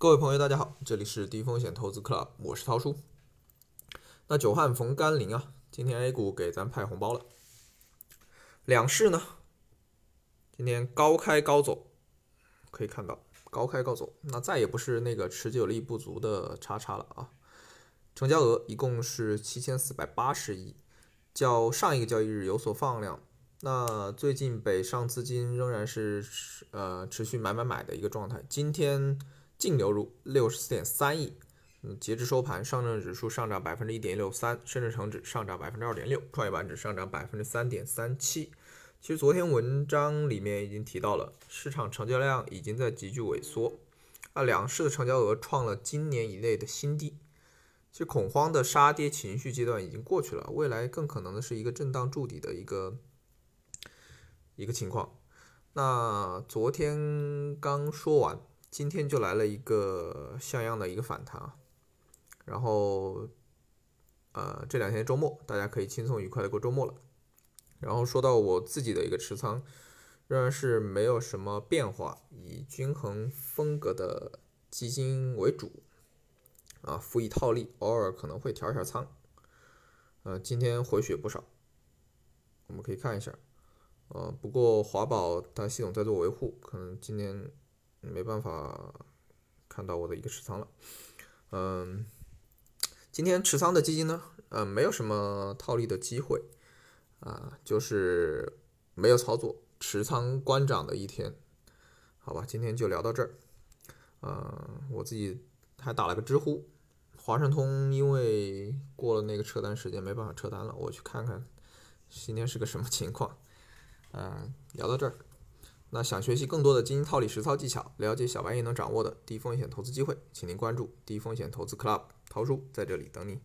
各位朋友，大家好，这里是低风险投资 Club，我是涛叔。那久旱逢甘霖啊，今天 A 股给咱派红包了。两市呢，今天高开高走，可以看到高开高走，那再也不是那个持久力不足的叉叉了啊。成交额一共是七千四百八十亿，较上一个交易日有所放量。那最近北上资金仍然是呃持续买买买的一个状态，今天净流入六十四点三亿。嗯，截至收盘，上证指数上涨百分之一点六三，深圳成指上涨百分之二点六，创业板指上涨百分之三点三七。其实昨天文章里面已经提到了，市场成交量已经在急剧萎缩，啊，两市的成交额创了今年以内的新低。其实恐慌的杀跌情绪阶段已经过去了，未来更可能的是一个震荡筑底的一个一个情况。那昨天刚说完，今天就来了一个像样的一个反弹啊，然后呃这两天周末大家可以轻松愉快的过周末了。然后说到我自己的一个持仓，仍然是没有什么变化，以均衡风格的基金为主。啊，辅以套利，偶尔可能会调一下仓。呃，今天回血不少，我们可以看一下。呃，不过华宝它系统在做维护，可能今天没办法看到我的一个持仓了。嗯，今天持仓的基金呢，呃，没有什么套利的机会，啊，就是没有操作，持仓观涨的一天。好吧，今天就聊到这儿。嗯，我自己。还打了个知乎，华盛通因为过了那个撤单时间没办法撤单了，我去看看今天是个什么情况。嗯，聊到这儿，那想学习更多的基金套利实操技巧，了解小白也能掌握的低风险投资机会，请您关注低风险投资 Club，桃叔在这里等你。